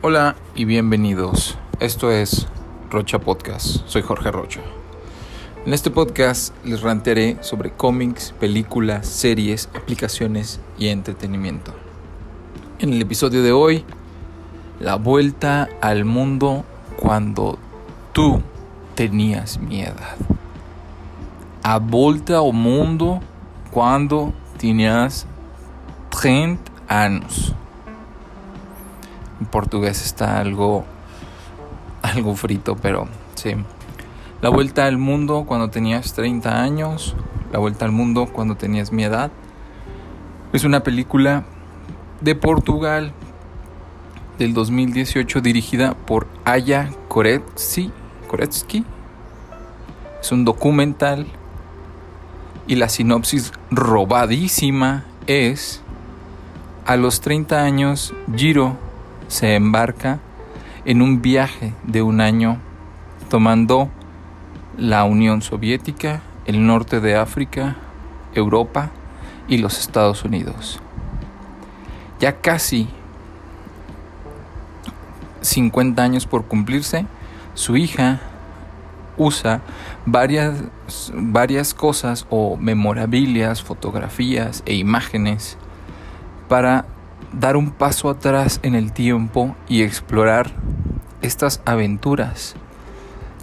Hola y bienvenidos. Esto es Rocha Podcast. Soy Jorge Rocha. En este podcast les rantearé sobre cómics, películas, series, aplicaciones y entretenimiento. En el episodio de hoy, la vuelta al mundo cuando tú tenías mi edad. A vuelta al mundo cuando tenías 30 años. Portugués está algo algo frito, pero sí. La vuelta al mundo cuando tenías 30 años, La vuelta al mundo cuando tenías mi edad. Es una película de Portugal del 2018 dirigida por Aya Koretsky. Koretsky. Es un documental y la sinopsis robadísima es a los 30 años Giro se embarca en un viaje de un año tomando la Unión Soviética, el norte de África, Europa y los Estados Unidos. Ya casi 50 años por cumplirse, su hija usa varias, varias cosas o memorabilias, fotografías e imágenes para dar un paso atrás en el tiempo y explorar estas aventuras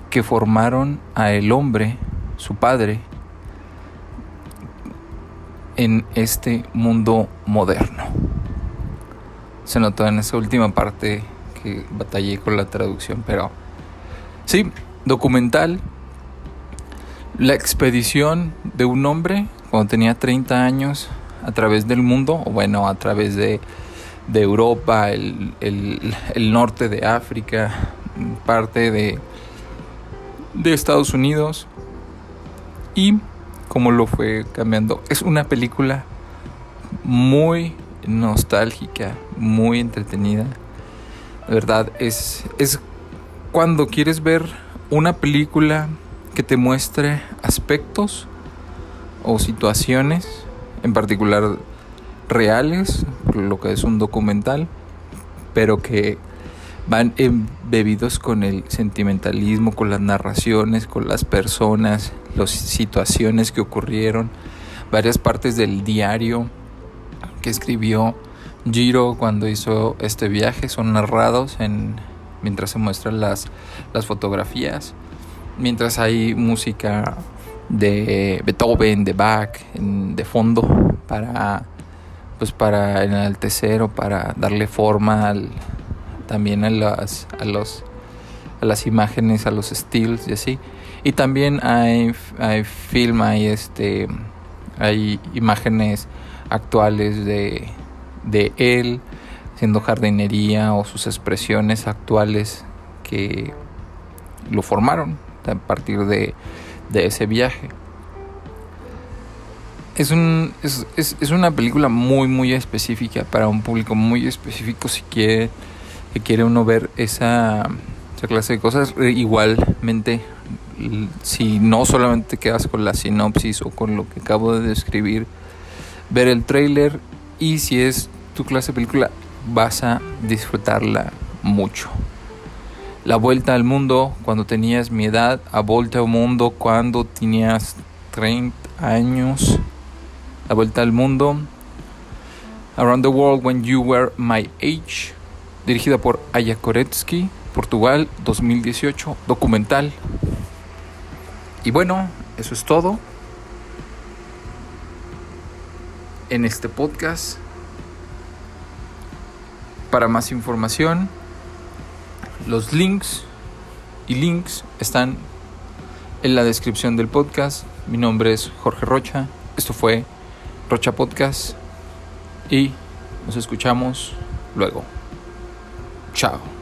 que formaron a el hombre, su padre, en este mundo moderno. Se notó en esa última parte que batallé con la traducción, pero sí, documental, la expedición de un hombre cuando tenía 30 años a través del mundo, o bueno, a través de, de Europa, el, el, norte de África, parte de, de Estados Unidos, y cómo lo fue cambiando. Es una película muy nostálgica, muy entretenida. De verdad, es, es cuando quieres ver una película que te muestre aspectos o situaciones en particular reales, lo que es un documental, pero que van embebidos con el sentimentalismo, con las narraciones, con las personas, las situaciones que ocurrieron, varias partes del diario que escribió Giro cuando hizo este viaje son narrados en mientras se muestran las, las fotografías, mientras hay música de Beethoven, de Bach, de fondo para pues para enaltecer o para darle forma también a las a los a las imágenes, a los estilos y así. Y también hay hay film, hay este hay imágenes actuales de de él haciendo jardinería o sus expresiones actuales que lo formaron a partir de de ese viaje. Es, un, es, es, una película muy, muy específica para un público muy específico si quiere, si quiere uno ver esa, esa clase de cosas. Igualmente, si no solamente quedas con la sinopsis o con lo que acabo de describir, ver el trailer y si es tu clase de película vas a disfrutarla mucho. La vuelta al mundo cuando tenías mi edad, a vuelta al mundo cuando tenías 30 años. La vuelta al mundo. Around the World When You Were My Age, dirigida por Aya Koretsky, Portugal, 2018, documental. Y bueno, eso es todo en este podcast. Para más información, los links y links están en la descripción del podcast. Mi nombre es Jorge Rocha. Esto fue Rocha Podcast y nos escuchamos luego. Chao.